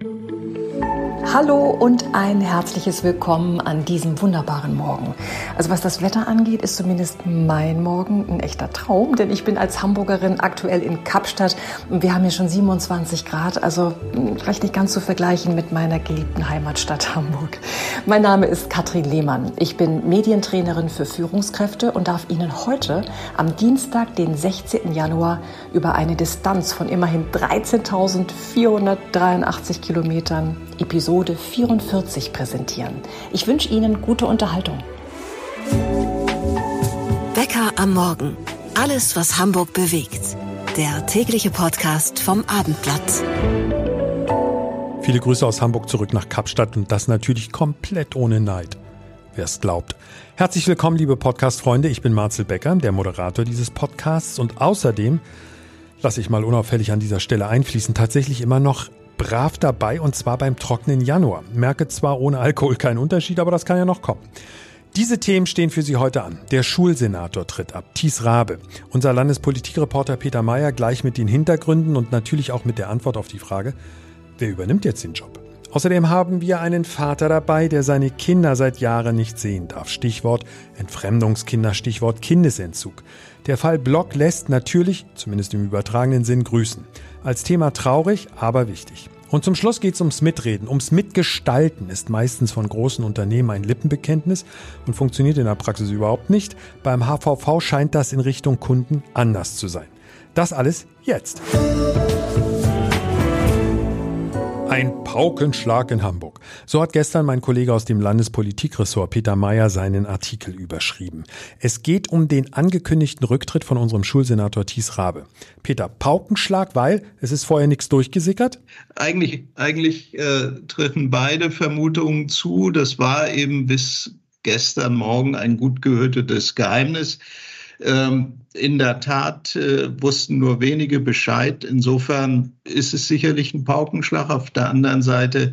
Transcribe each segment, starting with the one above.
thank you Hallo und ein herzliches Willkommen an diesem wunderbaren Morgen. Also was das Wetter angeht, ist zumindest mein Morgen ein echter Traum, denn ich bin als Hamburgerin aktuell in Kapstadt und wir haben hier schon 27 Grad, also recht nicht ganz zu vergleichen mit meiner geliebten Heimatstadt Hamburg. Mein Name ist Katrin Lehmann. Ich bin Medientrainerin für Führungskräfte und darf Ihnen heute am Dienstag, den 16. Januar, über eine Distanz von immerhin 13.483 Kilometern Episode 44 präsentieren. Ich wünsche Ihnen gute Unterhaltung. Bäcker am Morgen. Alles, was Hamburg bewegt. Der tägliche Podcast vom Abendblatt. Viele Grüße aus Hamburg zurück nach Kapstadt und das natürlich komplett ohne Neid. Wer es glaubt. Herzlich willkommen, liebe Podcast-Freunde. Ich bin Marcel Becker, der Moderator dieses Podcasts und außerdem lasse ich mal unauffällig an dieser Stelle einfließen, tatsächlich immer noch brav dabei und zwar beim trockenen Januar. Merke zwar ohne Alkohol keinen Unterschied, aber das kann ja noch kommen. Diese Themen stehen für Sie heute an. Der Schulsenator tritt ab, Thies Rabe. Unser Landespolitikreporter Peter Mayer gleich mit den Hintergründen und natürlich auch mit der Antwort auf die Frage, wer übernimmt jetzt den Job? Außerdem haben wir einen Vater dabei, der seine Kinder seit Jahren nicht sehen darf. Stichwort Entfremdungskinder, Stichwort Kindesentzug. Der Fall Block lässt natürlich, zumindest im übertragenen Sinn, grüßen. Als Thema traurig, aber wichtig. Und zum Schluss geht es ums Mitreden, ums Mitgestalten ist meistens von großen Unternehmen ein Lippenbekenntnis und funktioniert in der Praxis überhaupt nicht. Beim HVV scheint das in Richtung Kunden anders zu sein. Das alles jetzt. Ein Paukenschlag in Hamburg. So hat gestern mein Kollege aus dem Landespolitikressort Peter Mayer seinen Artikel überschrieben. Es geht um den angekündigten Rücktritt von unserem Schulsenator Thies Rabe. Peter, Paukenschlag, weil es ist vorher nichts durchgesickert? Eigentlich, eigentlich äh, treffen beide Vermutungen zu. Das war eben bis gestern Morgen ein gut gehütetes Geheimnis. Ähm, in der Tat äh, wussten nur wenige Bescheid. Insofern ist es sicherlich ein Paukenschlag. Auf der anderen Seite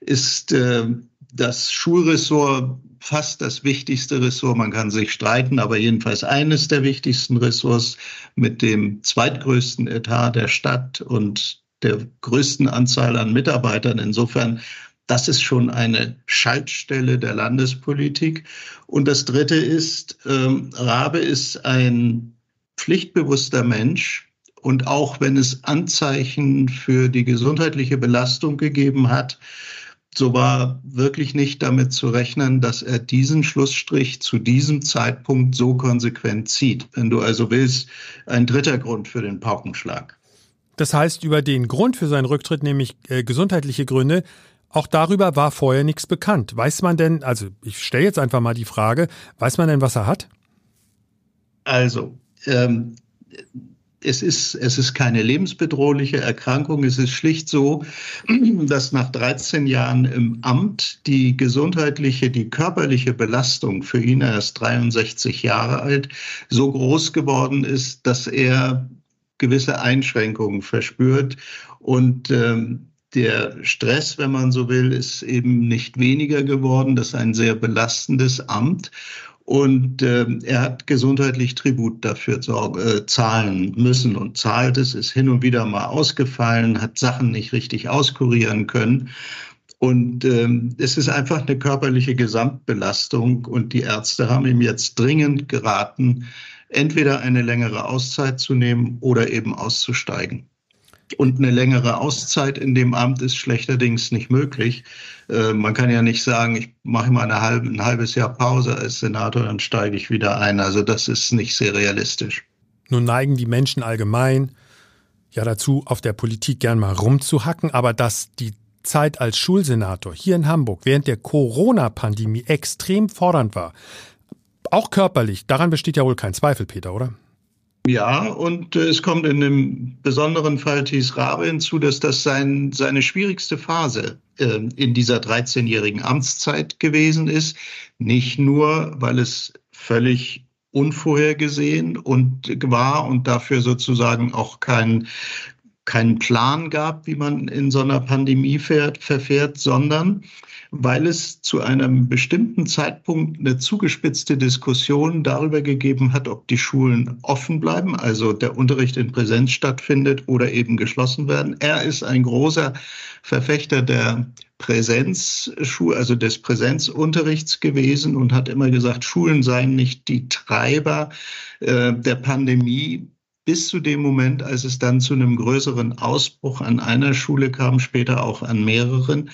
ist äh, das Schulressort fast das wichtigste Ressort. Man kann sich streiten, aber jedenfalls eines der wichtigsten Ressorts mit dem zweitgrößten Etat der Stadt und der größten Anzahl an Mitarbeitern. Insofern das ist schon eine Schaltstelle der Landespolitik. Und das Dritte ist, ähm, Rabe ist ein pflichtbewusster Mensch. Und auch wenn es Anzeichen für die gesundheitliche Belastung gegeben hat, so war wirklich nicht damit zu rechnen, dass er diesen Schlussstrich zu diesem Zeitpunkt so konsequent zieht. Wenn du also willst, ein dritter Grund für den Paukenschlag. Das heißt, über den Grund für seinen Rücktritt, nämlich äh, gesundheitliche Gründe, auch darüber war vorher nichts bekannt. Weiß man denn, also ich stelle jetzt einfach mal die Frage, weiß man denn, was er hat? Also, ähm, es ist, es ist keine lebensbedrohliche Erkrankung. Es ist schlicht so, dass nach 13 Jahren im Amt die gesundheitliche, die körperliche Belastung für ihn, er ist 63 Jahre alt, so groß geworden ist, dass er gewisse Einschränkungen verspürt und ähm, der Stress, wenn man so will, ist eben nicht weniger geworden. Das ist ein sehr belastendes Amt. Und äh, er hat gesundheitlich Tribut dafür äh, zahlen müssen und zahlt es, ist hin und wieder mal ausgefallen, hat Sachen nicht richtig auskurieren können. Und ähm, es ist einfach eine körperliche Gesamtbelastung. Und die Ärzte haben ihm jetzt dringend geraten, entweder eine längere Auszeit zu nehmen oder eben auszusteigen. Und eine längere Auszeit in dem Amt ist schlechterdings nicht möglich. Äh, man kann ja nicht sagen, ich mache mal halbe, ein halbes Jahr Pause als Senator, dann steige ich wieder ein. Also das ist nicht sehr realistisch. Nun neigen die Menschen allgemein ja dazu, auf der Politik gern mal rumzuhacken, aber dass die Zeit als Schulsenator hier in Hamburg während der Corona-Pandemie extrem fordernd war, auch körperlich, daran besteht ja wohl kein Zweifel, Peter, oder? Ja, und äh, es kommt in dem besonderen Fall Thies Rabe hinzu, dass das sein, seine schwierigste Phase äh, in dieser 13-jährigen Amtszeit gewesen ist. Nicht nur, weil es völlig unvorhergesehen und war und dafür sozusagen auch kein keinen Plan gab, wie man in so einer Pandemie fährt, verfährt, sondern weil es zu einem bestimmten Zeitpunkt eine zugespitzte Diskussion darüber gegeben hat, ob die Schulen offen bleiben, also der Unterricht in Präsenz stattfindet oder eben geschlossen werden. Er ist ein großer Verfechter der Präsenzschule, also des Präsenzunterrichts gewesen und hat immer gesagt, Schulen seien nicht die Treiber äh, der Pandemie, bis zu dem Moment, als es dann zu einem größeren Ausbruch an einer Schule kam, später auch an mehreren.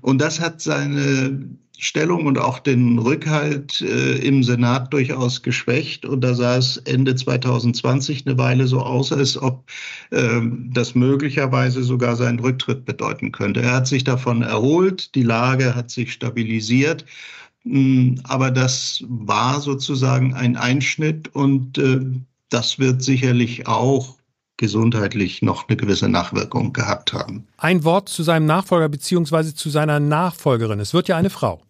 Und das hat seine Stellung und auch den Rückhalt äh, im Senat durchaus geschwächt. Und da sah es Ende 2020 eine Weile so aus, als ob äh, das möglicherweise sogar seinen Rücktritt bedeuten könnte. Er hat sich davon erholt, die Lage hat sich stabilisiert. Hm, aber das war sozusagen ein Einschnitt und äh, das wird sicherlich auch gesundheitlich noch eine gewisse Nachwirkung gehabt haben. Ein Wort zu seinem Nachfolger bzw. zu seiner Nachfolgerin. Es wird ja eine Frau.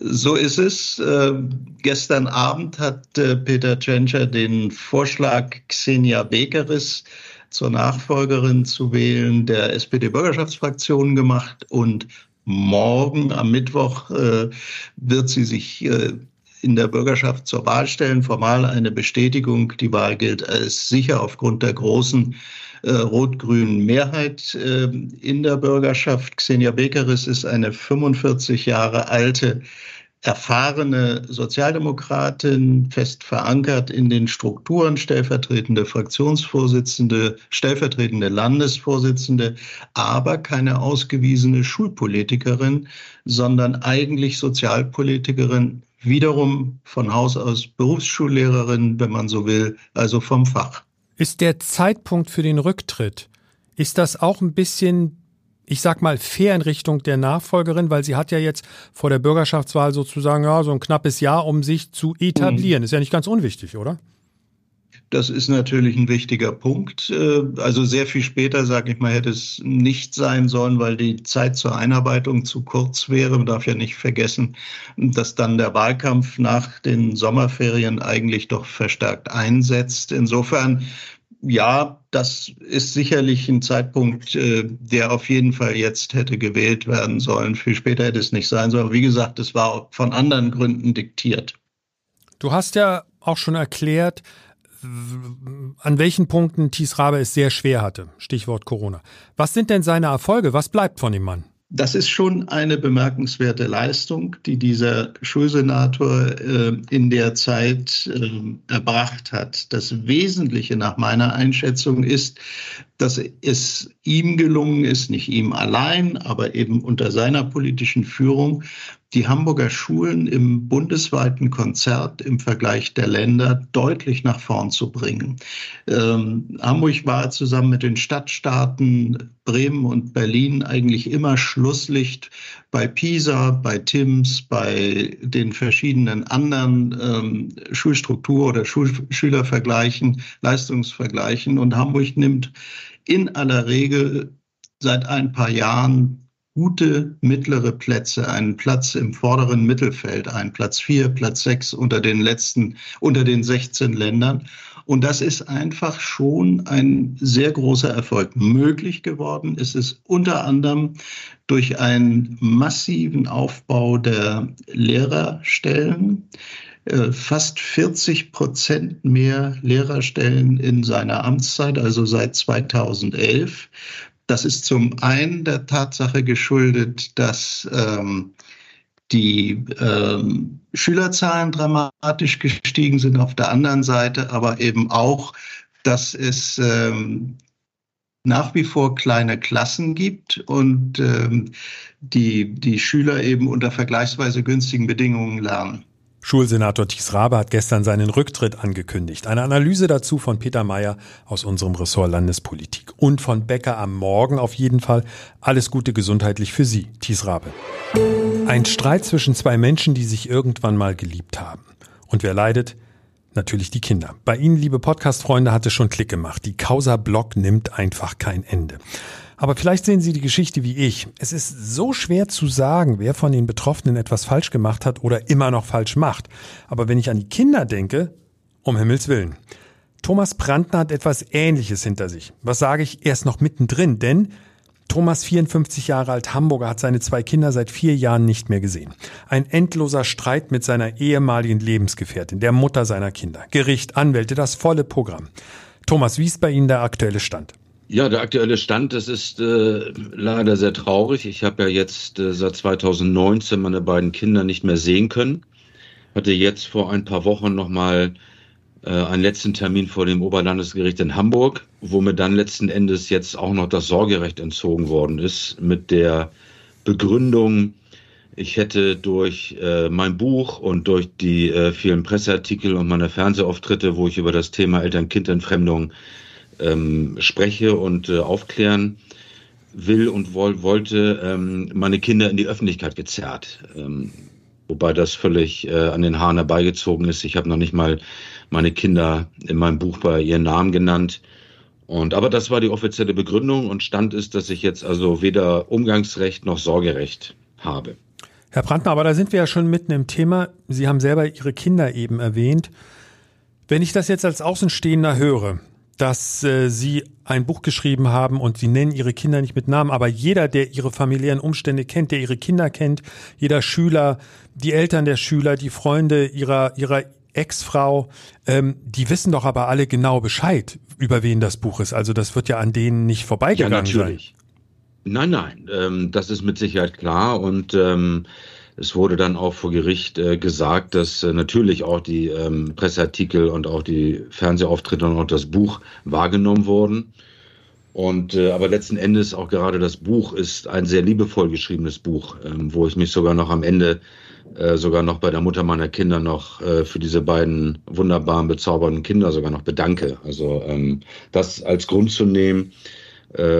So ist es. Äh, gestern Abend hat äh, Peter Tschentscher den Vorschlag, Xenia Bekeris zur Nachfolgerin zu wählen, der SPD-Bürgerschaftsfraktion gemacht. Und morgen am Mittwoch äh, wird sie sich äh, in der Bürgerschaft zur Wahl stellen. Formal eine Bestätigung. Die Wahl gilt als sicher aufgrund der großen äh, rot-grünen Mehrheit äh, in der Bürgerschaft. Xenia Bekeris ist eine 45 Jahre alte erfahrene Sozialdemokratin, fest verankert in den Strukturen, stellvertretende Fraktionsvorsitzende, stellvertretende Landesvorsitzende, aber keine ausgewiesene Schulpolitikerin, sondern eigentlich Sozialpolitikerin, wiederum von Haus aus Berufsschullehrerin, wenn man so will, also vom Fach. Ist der Zeitpunkt für den Rücktritt, ist das auch ein bisschen, ich sag mal, fair in Richtung der Nachfolgerin, weil sie hat ja jetzt vor der Bürgerschaftswahl sozusagen ja, so ein knappes Jahr, um sich zu etablieren. Mhm. Ist ja nicht ganz unwichtig, oder? Das ist natürlich ein wichtiger Punkt. Äh, also sehr viel später, sage ich mal, hätte es nicht sein sollen, weil die Zeit zur Einarbeitung zu kurz wäre. Man darf ja nicht vergessen, dass dann der Wahlkampf nach den Sommerferien eigentlich doch verstärkt einsetzt. Insofern ja, das ist sicherlich ein Zeitpunkt, äh, der auf jeden Fall jetzt hätte gewählt werden sollen. Viel später hätte es nicht sein sollen. Aber wie gesagt, es war von anderen Gründen diktiert. Du hast ja auch schon erklärt, an welchen Punkten Thies Rabe es sehr schwer hatte. Stichwort Corona. Was sind denn seine Erfolge? Was bleibt von dem Mann? Das ist schon eine bemerkenswerte Leistung, die dieser Schulsenator äh, in der Zeit äh, erbracht hat. Das Wesentliche nach meiner Einschätzung ist, dass es ihm gelungen ist, nicht ihm allein, aber eben unter seiner politischen Führung, die Hamburger Schulen im bundesweiten Konzert im Vergleich der Länder deutlich nach vorn zu bringen. Ähm, Hamburg war zusammen mit den Stadtstaaten Bremen und Berlin eigentlich immer Schlusslicht bei PISA, bei TIMS, bei den verschiedenen anderen ähm, Schulstruktur- oder Schul Schülervergleichen, Leistungsvergleichen. Und Hamburg nimmt in aller Regel seit ein paar Jahren gute mittlere Plätze, einen Platz im vorderen Mittelfeld, ein Platz vier, Platz sechs unter den letzten, unter den 16 Ländern. Und das ist einfach schon ein sehr großer Erfolg. Möglich geworden ist es unter anderem durch einen massiven Aufbau der Lehrerstellen fast 40 Prozent mehr Lehrerstellen in seiner Amtszeit, also seit 2011. Das ist zum einen der Tatsache geschuldet, dass ähm, die ähm, Schülerzahlen dramatisch gestiegen sind, auf der anderen Seite aber eben auch, dass es ähm, nach wie vor kleine Klassen gibt und ähm, die, die Schüler eben unter vergleichsweise günstigen Bedingungen lernen. Schulsenator Thies Rabe hat gestern seinen Rücktritt angekündigt. Eine Analyse dazu von Peter Mayer aus unserem Ressort Landespolitik. Und von Becker am Morgen auf jeden Fall. Alles Gute gesundheitlich für Sie, Thies Rabe. Ein Streit zwischen zwei Menschen, die sich irgendwann mal geliebt haben. Und wer leidet? Natürlich die Kinder. Bei Ihnen, liebe Podcast-Freunde, hat es schon Klick gemacht. Die Causa Block nimmt einfach kein Ende. Aber vielleicht sehen Sie die Geschichte wie ich. Es ist so schwer zu sagen, wer von den Betroffenen etwas falsch gemacht hat oder immer noch falsch macht. Aber wenn ich an die Kinder denke, um Himmels Willen. Thomas Brandner hat etwas Ähnliches hinter sich. Was sage ich? Er ist noch mittendrin, denn Thomas, 54 Jahre alt, Hamburger, hat seine zwei Kinder seit vier Jahren nicht mehr gesehen. Ein endloser Streit mit seiner ehemaligen Lebensgefährtin, der Mutter seiner Kinder. Gericht, Anwälte, das volle Programm. Thomas, wie ist bei Ihnen der aktuelle Stand? Ja, der aktuelle Stand, das ist äh, leider sehr traurig. Ich habe ja jetzt äh, seit 2019 meine beiden Kinder nicht mehr sehen können. Hatte jetzt vor ein paar Wochen nochmal äh, einen letzten Termin vor dem Oberlandesgericht in Hamburg, wo mir dann letzten Endes jetzt auch noch das Sorgerecht entzogen worden ist mit der Begründung, ich hätte durch äh, mein Buch und durch die äh, vielen Presseartikel und meine Fernsehauftritte, wo ich über das Thema Eltern-Kind-Entfremdung ähm, spreche und äh, aufklären will und woll wollte, ähm, meine Kinder in die Öffentlichkeit gezerrt. Ähm, wobei das völlig äh, an den Haaren herbeigezogen ist. Ich habe noch nicht mal meine Kinder in meinem Buch bei ihren Namen genannt. Und, aber das war die offizielle Begründung und Stand ist, dass ich jetzt also weder Umgangsrecht noch Sorgerecht habe. Herr Brandner, aber da sind wir ja schon mitten im Thema. Sie haben selber Ihre Kinder eben erwähnt. Wenn ich das jetzt als Außenstehender höre, dass äh, Sie ein Buch geschrieben haben und Sie nennen Ihre Kinder nicht mit Namen, aber jeder, der Ihre familiären Umstände kennt, der Ihre Kinder kennt, jeder Schüler, die Eltern der Schüler, die Freunde Ihrer, Ihrer Ex-Frau, ähm, die wissen doch aber alle genau Bescheid, über wen das Buch ist. Also das wird ja an denen nicht vorbeigegangen ja, natürlich. sein. Nein, nein, ähm, das ist mit Sicherheit klar und ähm, es wurde dann auch vor Gericht äh, gesagt, dass äh, natürlich auch die ähm, Presseartikel und auch die Fernsehauftritte und auch das Buch wahrgenommen wurden. Und äh, aber letzten Endes auch gerade das Buch ist ein sehr liebevoll geschriebenes Buch, ähm, wo ich mich sogar noch am Ende äh, sogar noch bei der Mutter meiner Kinder noch äh, für diese beiden wunderbaren, bezaubernden Kinder sogar noch bedanke. Also ähm, das als Grund zu nehmen,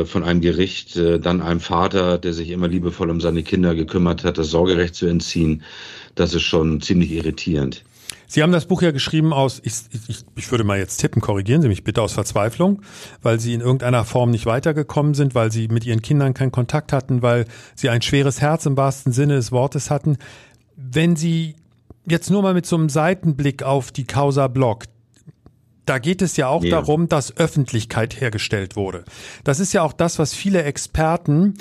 von einem Gericht äh, dann einem Vater, der sich immer liebevoll um seine Kinder gekümmert hat, das Sorgerecht zu entziehen, das ist schon ziemlich irritierend. Sie haben das Buch ja geschrieben aus, ich, ich, ich würde mal jetzt tippen, korrigieren Sie mich bitte, aus Verzweiflung, weil Sie in irgendeiner Form nicht weitergekommen sind, weil Sie mit Ihren Kindern keinen Kontakt hatten, weil Sie ein schweres Herz im wahrsten Sinne des Wortes hatten. Wenn Sie jetzt nur mal mit so einem Seitenblick auf die Causa Block, da geht es ja auch ja. darum, dass Öffentlichkeit hergestellt wurde. Das ist ja auch das, was viele Experten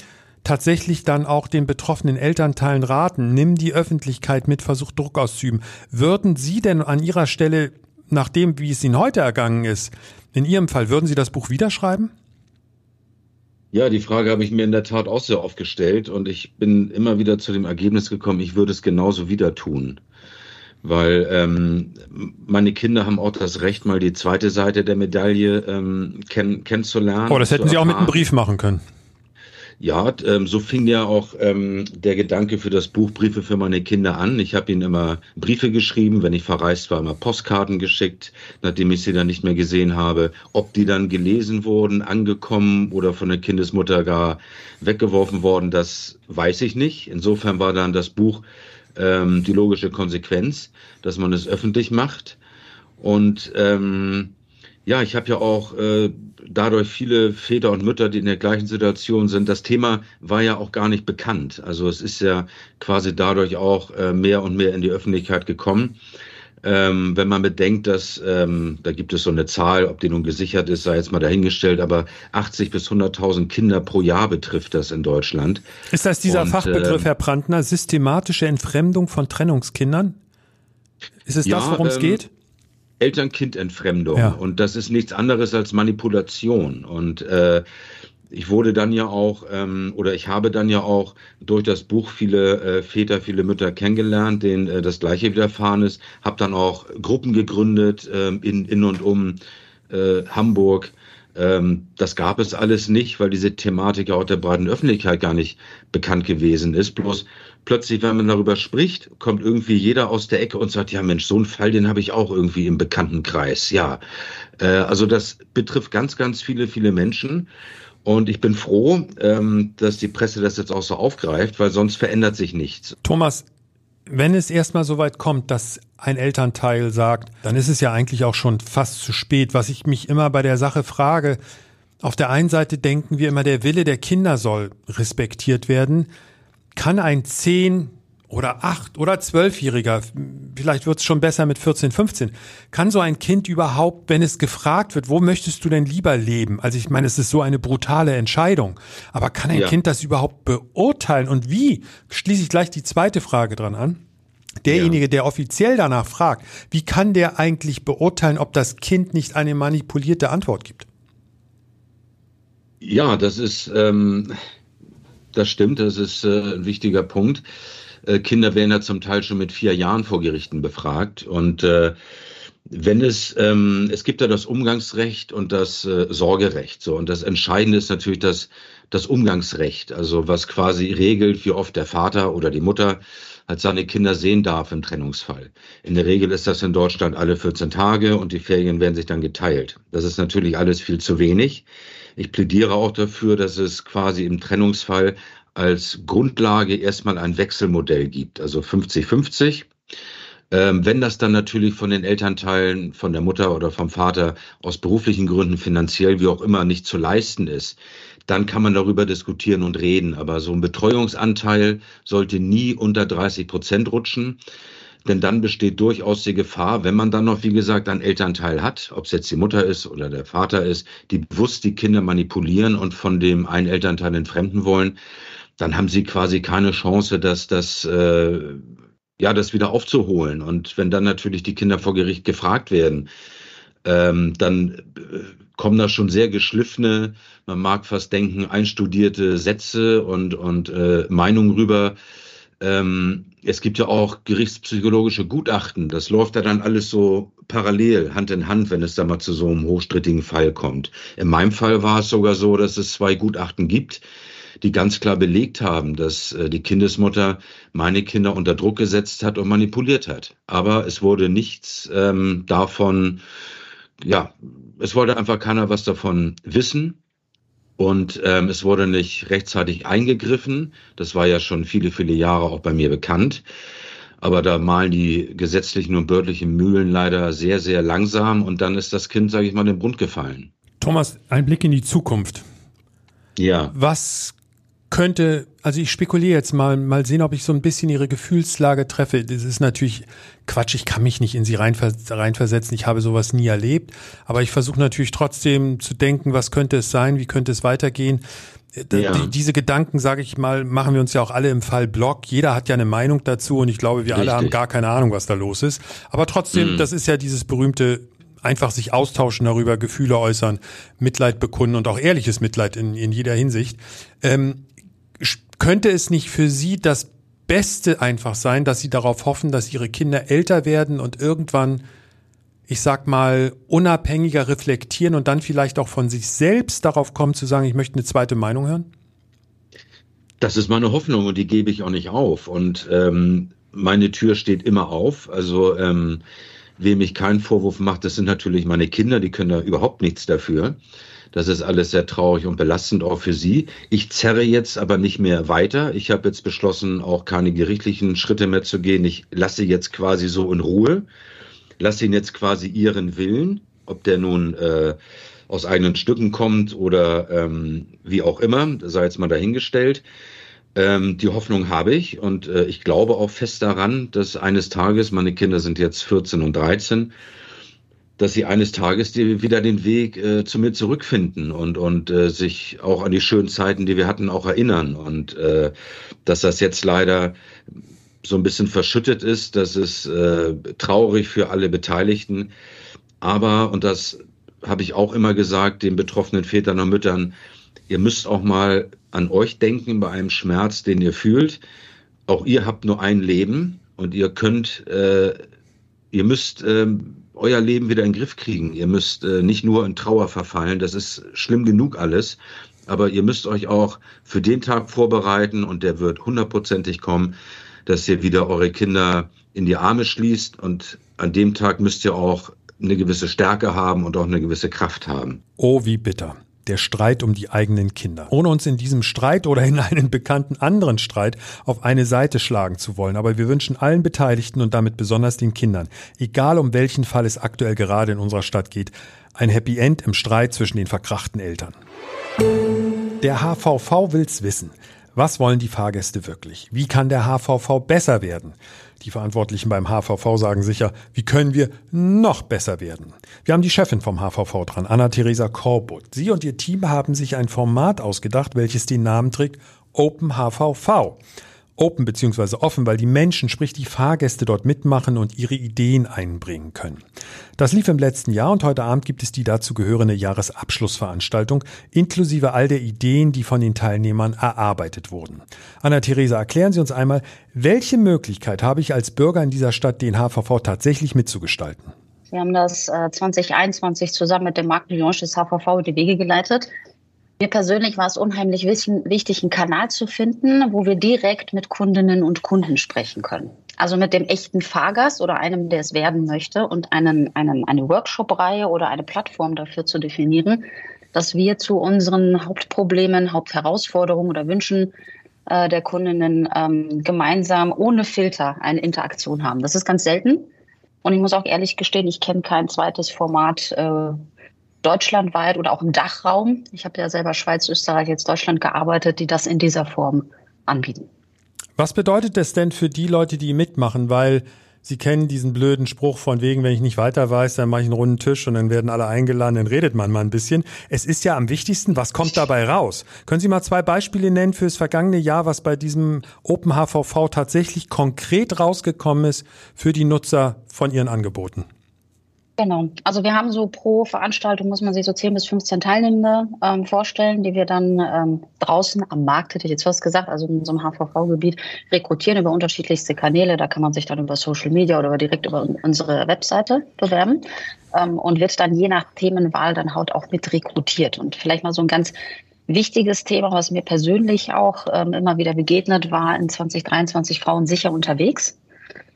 tatsächlich dann auch den betroffenen Elternteilen raten. Nimm die Öffentlichkeit mit, versuch Druck auszuüben. Würden Sie denn an Ihrer Stelle, nach dem, wie es Ihnen heute ergangen ist, in Ihrem Fall, würden Sie das Buch wieder schreiben? Ja, die Frage habe ich mir in der Tat auch sehr oft gestellt und ich bin immer wieder zu dem Ergebnis gekommen, ich würde es genauso wieder tun weil ähm, meine Kinder haben auch das Recht, mal die zweite Seite der Medaille ähm, kenn kennenzulernen. Oh, das hätten Sie auch mit einem Brief machen können. Ja, ähm, so fing ja auch ähm, der Gedanke für das Buch Briefe für meine Kinder an. Ich habe ihnen immer Briefe geschrieben, wenn ich verreist war, immer Postkarten geschickt, nachdem ich sie dann nicht mehr gesehen habe. Ob die dann gelesen wurden, angekommen oder von der Kindesmutter gar weggeworfen worden, das weiß ich nicht. Insofern war dann das Buch ähm, die logische Konsequenz, dass man es öffentlich macht. Und ähm, ja, ich habe ja auch äh, dadurch viele Väter und Mütter, die in der gleichen Situation sind. Das Thema war ja auch gar nicht bekannt. Also es ist ja quasi dadurch auch äh, mehr und mehr in die Öffentlichkeit gekommen. Ähm, wenn man bedenkt, dass ähm, da gibt es so eine Zahl, ob die nun gesichert ist, sei jetzt mal dahingestellt, aber 80 bis 100.000 Kinder pro Jahr betrifft das in Deutschland. Ist das dieser Und, Fachbegriff, äh, Herr Brandner, systematische Entfremdung von Trennungskindern? Ist es Ja, das, worum es ähm, geht? Eltern-Kind-Entfremdung. Ja. Und das ist nichts anderes als Manipulation. Und äh, ich wurde dann ja auch, ähm, oder ich habe dann ja auch durch das Buch viele äh, Väter, viele Mütter kennengelernt, denen äh, das Gleiche widerfahren ist. Habe dann auch Gruppen gegründet ähm, in, in und um äh, Hamburg. Ähm, das gab es alles nicht, weil diese Thematik ja auch der breiten Öffentlichkeit gar nicht bekannt gewesen ist. Bloß plötzlich, wenn man darüber spricht, kommt irgendwie jeder aus der Ecke und sagt, ja Mensch, so einen Fall, den habe ich auch irgendwie im Bekanntenkreis. Ja, äh, also das betrifft ganz, ganz viele, viele Menschen. Und ich bin froh, ähm, dass die Presse das jetzt auch so aufgreift, weil sonst verändert sich nichts. Thomas, wenn es erstmal so weit kommt, dass ein Elternteil sagt, dann ist es ja eigentlich auch schon fast zu spät. Was ich mich immer bei der Sache frage, auf der einen Seite denken wir immer, der Wille der Kinder soll respektiert werden. Kann ein zehn oder acht oder zwölfjähriger, vielleicht wird es schon besser mit 14, 15, kann so ein Kind überhaupt, wenn es gefragt wird, wo möchtest du denn lieber leben? Also ich meine, es ist so eine brutale Entscheidung, aber kann ein ja. Kind das überhaupt beurteilen und wie? Schließe ich gleich die zweite Frage dran an. Derjenige, ja. der offiziell danach fragt, wie kann der eigentlich beurteilen, ob das Kind nicht eine manipulierte Antwort gibt? Ja, das ist, ähm, das stimmt, das ist äh, ein wichtiger Punkt. Äh, Kinder werden ja zum Teil schon mit vier Jahren vor Gerichten befragt. Und äh, wenn es, ähm, es gibt ja das Umgangsrecht und das äh, Sorgerecht. So. Und das Entscheidende ist natürlich das, das Umgangsrecht, also was quasi regelt, wie oft der Vater oder die Mutter halt seine Kinder sehen darf im Trennungsfall. In der Regel ist das in Deutschland alle 14 Tage und die Ferien werden sich dann geteilt. Das ist natürlich alles viel zu wenig. Ich plädiere auch dafür, dass es quasi im Trennungsfall als Grundlage erstmal ein Wechselmodell gibt, also 50-50. Ähm, wenn das dann natürlich von den Elternteilen, von der Mutter oder vom Vater aus beruflichen Gründen finanziell wie auch immer nicht zu leisten ist, dann kann man darüber diskutieren und reden. Aber so ein Betreuungsanteil sollte nie unter 30 Prozent rutschen. Denn dann besteht durchaus die Gefahr, wenn man dann noch, wie gesagt, einen Elternteil hat, ob es jetzt die Mutter ist oder der Vater ist, die bewusst die Kinder manipulieren und von dem einen Elternteil entfremden wollen, dann haben sie quasi keine Chance, dass das äh, ja das wieder aufzuholen. Und wenn dann natürlich die Kinder vor Gericht gefragt werden, ähm, dann äh, kommen da schon sehr geschliffene, man mag fast denken, einstudierte Sätze und, und äh, Meinungen rüber. Ähm, es gibt ja auch gerichtspsychologische Gutachten. Das läuft ja dann alles so parallel, Hand in Hand, wenn es da mal zu so einem hochstrittigen Fall kommt. In meinem Fall war es sogar so, dass es zwei Gutachten gibt die ganz klar belegt haben, dass äh, die Kindesmutter meine Kinder unter Druck gesetzt hat und manipuliert hat. Aber es wurde nichts ähm, davon, ja, es wollte einfach keiner was davon wissen. Und ähm, es wurde nicht rechtzeitig eingegriffen. Das war ja schon viele, viele Jahre auch bei mir bekannt. Aber da malen die gesetzlichen und bördlichen Mühlen leider sehr, sehr langsam. Und dann ist das Kind, sage ich mal, in den Grund gefallen. Thomas, ein Blick in die Zukunft. Ja. Was könnte, also ich spekuliere jetzt mal, mal sehen, ob ich so ein bisschen ihre Gefühlslage treffe. Das ist natürlich Quatsch, ich kann mich nicht in sie reinversetzen, ich habe sowas nie erlebt, aber ich versuche natürlich trotzdem zu denken, was könnte es sein, wie könnte es weitergehen. Ja. Die, diese Gedanken, sage ich mal, machen wir uns ja auch alle im Fall Blog. Jeder hat ja eine Meinung dazu und ich glaube, wir Richtig. alle haben gar keine Ahnung, was da los ist. Aber trotzdem, mhm. das ist ja dieses berühmte einfach sich austauschen darüber, Gefühle äußern, Mitleid bekunden und auch ehrliches Mitleid in, in jeder Hinsicht. Ähm, könnte es nicht für Sie das Beste einfach sein, dass Sie darauf hoffen, dass Ihre Kinder älter werden und irgendwann, ich sag mal, unabhängiger reflektieren und dann vielleicht auch von sich selbst darauf kommen zu sagen, ich möchte eine zweite Meinung hören? Das ist meine Hoffnung und die gebe ich auch nicht auf. Und ähm, meine Tür steht immer auf. Also ähm, wem ich keinen Vorwurf macht, das sind natürlich meine Kinder, die können da überhaupt nichts dafür. Das ist alles sehr traurig und belastend auch für Sie. Ich zerre jetzt aber nicht mehr weiter. Ich habe jetzt beschlossen, auch keine gerichtlichen Schritte mehr zu gehen. Ich lasse jetzt quasi so in Ruhe, lasse ihn jetzt quasi Ihren Willen, ob der nun äh, aus eigenen Stücken kommt oder ähm, wie auch immer, sei jetzt mal dahingestellt. Ähm, die Hoffnung habe ich und äh, ich glaube auch fest daran, dass eines Tages, meine Kinder sind jetzt 14 und 13, dass sie eines Tages die, wieder den Weg äh, zu mir zurückfinden und, und äh, sich auch an die schönen Zeiten, die wir hatten, auch erinnern. Und äh, dass das jetzt leider so ein bisschen verschüttet ist, das ist äh, traurig für alle Beteiligten. Aber, und das habe ich auch immer gesagt, den betroffenen Vätern und Müttern, ihr müsst auch mal an euch denken bei einem Schmerz, den ihr fühlt. Auch ihr habt nur ein Leben und ihr könnt, äh, ihr müsst ähm, euer Leben wieder in den Griff kriegen. Ihr müsst äh, nicht nur in Trauer verfallen, das ist schlimm genug alles, aber ihr müsst euch auch für den Tag vorbereiten und der wird hundertprozentig kommen, dass ihr wieder eure Kinder in die Arme schließt und an dem Tag müsst ihr auch eine gewisse Stärke haben und auch eine gewisse Kraft haben. Oh, wie bitter der Streit um die eigenen Kinder. Ohne uns in diesem Streit oder in einen bekannten anderen Streit auf eine Seite schlagen zu wollen. Aber wir wünschen allen Beteiligten und damit besonders den Kindern, egal um welchen Fall es aktuell gerade in unserer Stadt geht, ein Happy End im Streit zwischen den verkrachten Eltern. Der HVV will's wissen. Was wollen die Fahrgäste wirklich? Wie kann der HVV besser werden? Die Verantwortlichen beim HVV sagen sicher, wie können wir noch besser werden? Wir haben die Chefin vom HVV dran, Anna-Theresa Korbut. Sie und ihr Team haben sich ein Format ausgedacht, welches den Namen trägt Open HVV open beziehungsweise offen, weil die Menschen, sprich die Fahrgäste dort mitmachen und ihre Ideen einbringen können. Das lief im letzten Jahr und heute Abend gibt es die dazu gehörende Jahresabschlussveranstaltung inklusive all der Ideen, die von den Teilnehmern erarbeitet wurden. Anna-Theresa, erklären Sie uns einmal, welche Möglichkeit habe ich als Bürger in dieser Stadt, den HVV tatsächlich mitzugestalten? Wir haben das äh, 2021 zusammen mit dem Markenlaunch des HVV die Wege geleitet. Mir persönlich war es unheimlich wichtig, einen Kanal zu finden, wo wir direkt mit Kundinnen und Kunden sprechen können. Also mit dem echten Fahrgast oder einem, der es werden möchte und einen, einen, eine Workshop-Reihe oder eine Plattform dafür zu definieren, dass wir zu unseren Hauptproblemen, Hauptherausforderungen oder Wünschen äh, der Kundinnen ähm, gemeinsam ohne Filter eine Interaktion haben. Das ist ganz selten. Und ich muss auch ehrlich gestehen, ich kenne kein zweites Format, äh, deutschlandweit oder auch im Dachraum, ich habe ja selber Schweiz, Österreich, jetzt Deutschland gearbeitet, die das in dieser Form anbieten. Was bedeutet das denn für die Leute, die mitmachen? Weil Sie kennen diesen blöden Spruch von wegen, wenn ich nicht weiter weiß, dann mache ich einen runden Tisch und dann werden alle eingeladen, dann redet man mal ein bisschen. Es ist ja am wichtigsten, was kommt dabei raus? Können Sie mal zwei Beispiele nennen fürs vergangene Jahr, was bei diesem Open HVV tatsächlich konkret rausgekommen ist für die Nutzer von Ihren Angeboten? Genau. Also wir haben so pro Veranstaltung, muss man sich so 10 bis 15 Teilnehmende ähm, vorstellen, die wir dann ähm, draußen am Markt, hätte ich jetzt fast gesagt, also in so einem HVV-Gebiet, rekrutieren über unterschiedlichste Kanäle. Da kann man sich dann über Social Media oder direkt über unsere Webseite bewerben ähm, und wird dann je nach Themenwahl dann halt auch mit rekrutiert. Und vielleicht mal so ein ganz wichtiges Thema, was mir persönlich auch ähm, immer wieder begegnet, war in 2023 Frauen sicher unterwegs.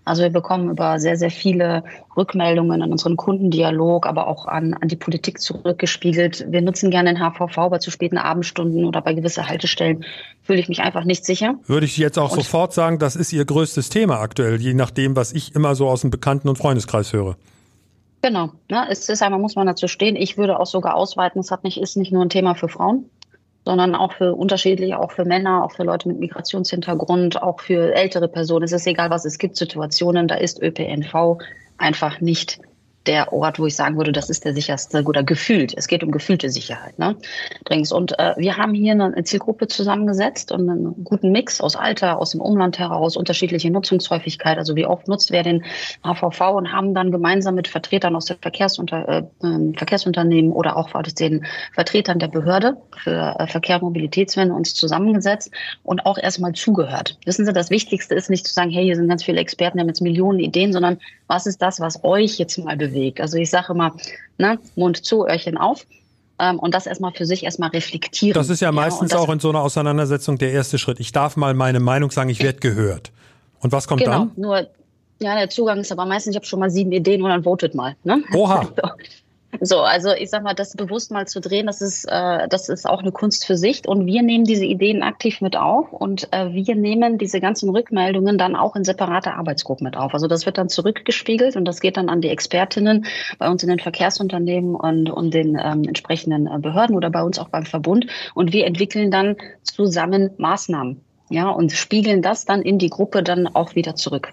Also wir bekommen über sehr, sehr viele Rückmeldungen an unseren Kundendialog, aber auch an, an die Politik zurückgespiegelt. Wir nutzen gerne den HVV bei zu späten Abendstunden oder bei gewissen Haltestellen fühle ich mich einfach nicht sicher. Würde ich jetzt auch und sofort sagen, das ist Ihr größtes Thema aktuell, je nachdem, was ich immer so aus dem Bekannten- und Freundeskreis höre. Genau, ne, es ist einmal, muss man dazu stehen. Ich würde auch sogar ausweiten, es hat nicht, ist nicht nur ein Thema für Frauen sondern auch für unterschiedliche, auch für Männer, auch für Leute mit Migrationshintergrund, auch für ältere Personen. Es ist egal, was es gibt, Situationen, da ist ÖPNV einfach nicht der Ort, wo ich sagen würde, das ist der sicherste oder gefühlt. Es geht um gefühlte Sicherheit. Ne? Und äh, wir haben hier eine Zielgruppe zusammengesetzt und einen guten Mix aus Alter, aus dem Umland heraus, unterschiedliche Nutzungshäufigkeit, also wie oft nutzt wer den HVV und haben dann gemeinsam mit Vertretern aus der Verkehrsunter äh, ähm, Verkehrsunternehmen oder auch den Vertretern der Behörde für äh, Verkehr und Mobilitätswende uns zusammengesetzt und auch erstmal zugehört. Wissen Sie, das Wichtigste ist nicht zu sagen, hey, hier sind ganz viele Experten, die haben jetzt Millionen Ideen, sondern was ist das, was euch jetzt mal bewegt? Bewegt. Also ich sage immer, ne, Mund zu, Öhrchen auf. Ähm, und das erstmal für sich erstmal reflektieren. Das ist ja meistens ja, auch in so einer Auseinandersetzung der erste Schritt. Ich darf mal meine Meinung sagen, ich werde gehört. Und was kommt genau, dann? Nur, ja, der Zugang ist aber meistens, ich habe schon mal sieben Ideen und dann votet mal. Ne? Oha. So, also ich sag mal, das bewusst mal zu drehen, das ist, äh, das ist auch eine Kunst für sich. Und wir nehmen diese Ideen aktiv mit auf und äh, wir nehmen diese ganzen Rückmeldungen dann auch in separate Arbeitsgruppen mit auf. Also das wird dann zurückgespiegelt und das geht dann an die Expertinnen bei uns in den Verkehrsunternehmen und, und den ähm, entsprechenden äh, Behörden oder bei uns auch beim Verbund. Und wir entwickeln dann zusammen Maßnahmen. Ja, und spiegeln das dann in die Gruppe dann auch wieder zurück.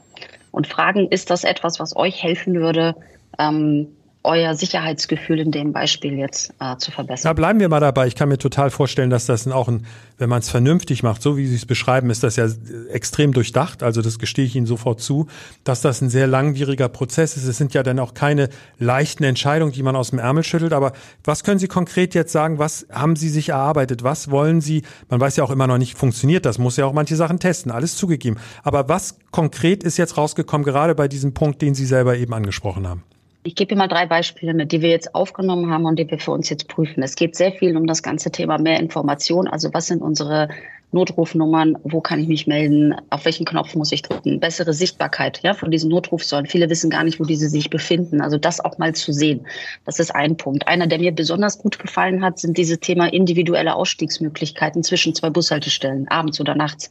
Und fragen, ist das etwas, was euch helfen würde, ähm, euer Sicherheitsgefühl in dem Beispiel jetzt äh, zu verbessern. Da bleiben wir mal dabei. Ich kann mir total vorstellen, dass das auch ein, wenn man es vernünftig macht, so wie Sie es beschreiben, ist das ja extrem durchdacht. Also das gestehe ich Ihnen sofort zu, dass das ein sehr langwieriger Prozess ist. Es sind ja dann auch keine leichten Entscheidungen, die man aus dem Ärmel schüttelt. Aber was können Sie konkret jetzt sagen? Was haben Sie sich erarbeitet? Was wollen Sie? Man weiß ja auch immer noch nicht, funktioniert das? Muss ja auch manche Sachen testen. Alles zugegeben. Aber was konkret ist jetzt rausgekommen, gerade bei diesem Punkt, den Sie selber eben angesprochen haben? Ich gebe Ihnen mal drei Beispiele mit, die wir jetzt aufgenommen haben und die wir für uns jetzt prüfen. Es geht sehr viel um das ganze Thema mehr Information. Also was sind unsere Notrufnummern? Wo kann ich mich melden? Auf welchen Knopf muss ich drücken? Bessere Sichtbarkeit ja, von diesen Notrufsäulen. Viele wissen gar nicht, wo diese sich befinden. Also das auch mal zu sehen. Das ist ein Punkt. Einer, der mir besonders gut gefallen hat, sind diese Thema individuelle Ausstiegsmöglichkeiten zwischen zwei Bushaltestellen, abends oder nachts.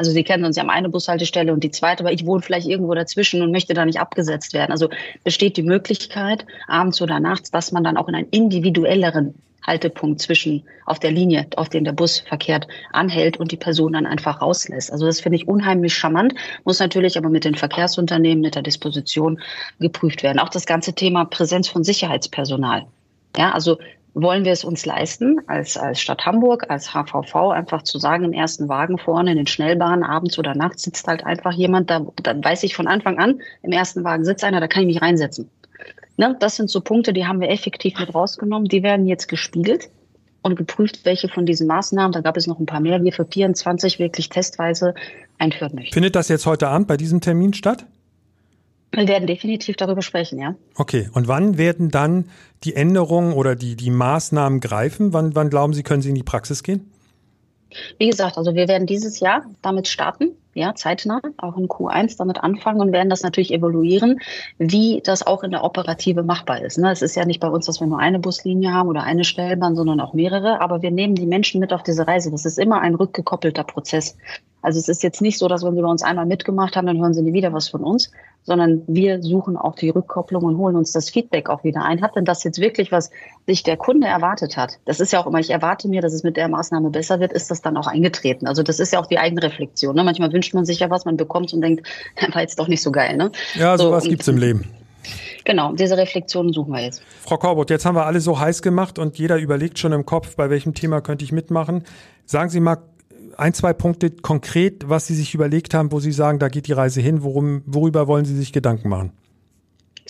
Also Sie kennen uns, Sie haben eine Bushaltestelle und die zweite, aber ich wohne vielleicht irgendwo dazwischen und möchte da nicht abgesetzt werden. Also besteht die Möglichkeit, abends oder nachts, dass man dann auch in einen individuelleren Haltepunkt zwischen auf der Linie, auf dem der Bus verkehrt, anhält und die Person dann einfach rauslässt. Also das finde ich unheimlich charmant, muss natürlich aber mit den Verkehrsunternehmen, mit der Disposition geprüft werden. Auch das ganze Thema Präsenz von Sicherheitspersonal. Ja, also wollen wir es uns leisten, als, als Stadt Hamburg, als HVV, einfach zu sagen, im ersten Wagen vorne in den Schnellbahnen abends oder nachts sitzt halt einfach jemand, da, da weiß ich von Anfang an, im ersten Wagen sitzt einer, da kann ich mich reinsetzen. Ne? Das sind so Punkte, die haben wir effektiv mit rausgenommen. Die werden jetzt gespiegelt und geprüft, welche von diesen Maßnahmen, da gab es noch ein paar mehr, wir für 24 wirklich testweise einführen möchten. Findet das jetzt heute Abend bei diesem Termin statt? Wir werden definitiv darüber sprechen, ja. Okay, und wann werden dann die Änderungen oder die, die Maßnahmen greifen? Wann, wann glauben Sie, können Sie in die Praxis gehen? Wie gesagt, also wir werden dieses Jahr damit starten ja, zeitnah, auch in Q1 damit anfangen und werden das natürlich evaluieren, wie das auch in der Operative machbar ist. Ne? Es ist ja nicht bei uns, dass wir nur eine Buslinie haben oder eine Stellbahn, sondern auch mehrere, aber wir nehmen die Menschen mit auf diese Reise. Das ist immer ein rückgekoppelter Prozess. Also es ist jetzt nicht so, dass wenn sie bei uns einmal mitgemacht haben, dann hören sie nie wieder was von uns, sondern wir suchen auch die Rückkopplung und holen uns das Feedback auch wieder ein. Hat denn das jetzt wirklich, was sich der Kunde erwartet hat? Das ist ja auch immer, ich erwarte mir, dass es mit der Maßnahme besser wird, ist das dann auch eingetreten. Also das ist ja auch die Eigenreflexion. Ne? Manchmal wünscht man sich ja was, man bekommt und denkt, war jetzt doch nicht so geil. Ne? Ja, sowas so, gibt's im Leben. Genau, diese Reflexion suchen wir jetzt. Frau Korbut, jetzt haben wir alle so heiß gemacht und jeder überlegt schon im Kopf, bei welchem Thema könnte ich mitmachen. Sagen Sie mal ein, zwei Punkte konkret, was Sie sich überlegt haben, wo Sie sagen, da geht die Reise hin. Worum, worüber wollen Sie sich Gedanken machen?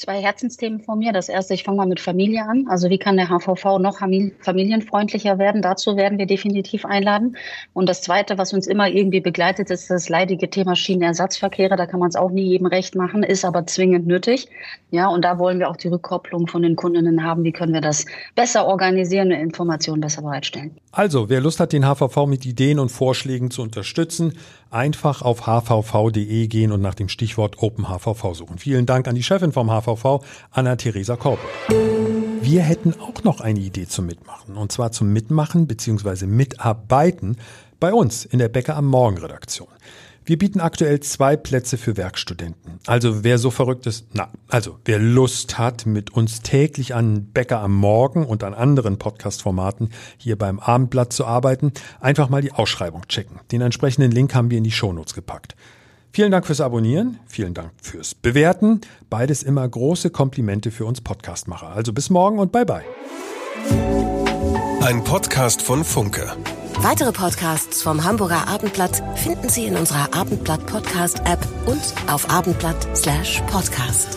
Zwei Herzensthemen von mir. Das erste, ich fange mal mit Familie an. Also wie kann der HVV noch familienfreundlicher werden? Dazu werden wir definitiv einladen. Und das zweite, was uns immer irgendwie begleitet, ist das leidige Thema Schienenersatzverkehre. Da kann man es auch nie jedem recht machen, ist aber zwingend nötig. Ja, und da wollen wir auch die Rückkopplung von den Kundinnen haben. Wie können wir das besser organisieren und Informationen besser bereitstellen? Also, wer Lust hat, den HVV mit Ideen und Vorschlägen zu unterstützen, einfach auf hvv.de gehen und nach dem Stichwort Open HVV suchen. Vielen Dank an die Chefin vom HVV, Anna-Theresa Korb. Wir hätten auch noch eine Idee zum Mitmachen. Und zwar zum Mitmachen bzw. Mitarbeiten bei uns in der Bäcker am Morgen Redaktion. Wir bieten aktuell zwei Plätze für Werkstudenten. Also wer so verrückt ist, na, also wer Lust hat, mit uns täglich an Bäcker am Morgen und an anderen Podcast-Formaten hier beim Abendblatt zu arbeiten, einfach mal die Ausschreibung checken. Den entsprechenden Link haben wir in die Shownotes gepackt. Vielen Dank fürs Abonnieren, vielen Dank fürs Bewerten. Beides immer große Komplimente für uns Podcastmacher. Also bis morgen und bye bye. Ein Podcast von Funke. Weitere Podcasts vom Hamburger Abendblatt finden Sie in unserer Abendblatt Podcast App und auf abendblatt/podcast.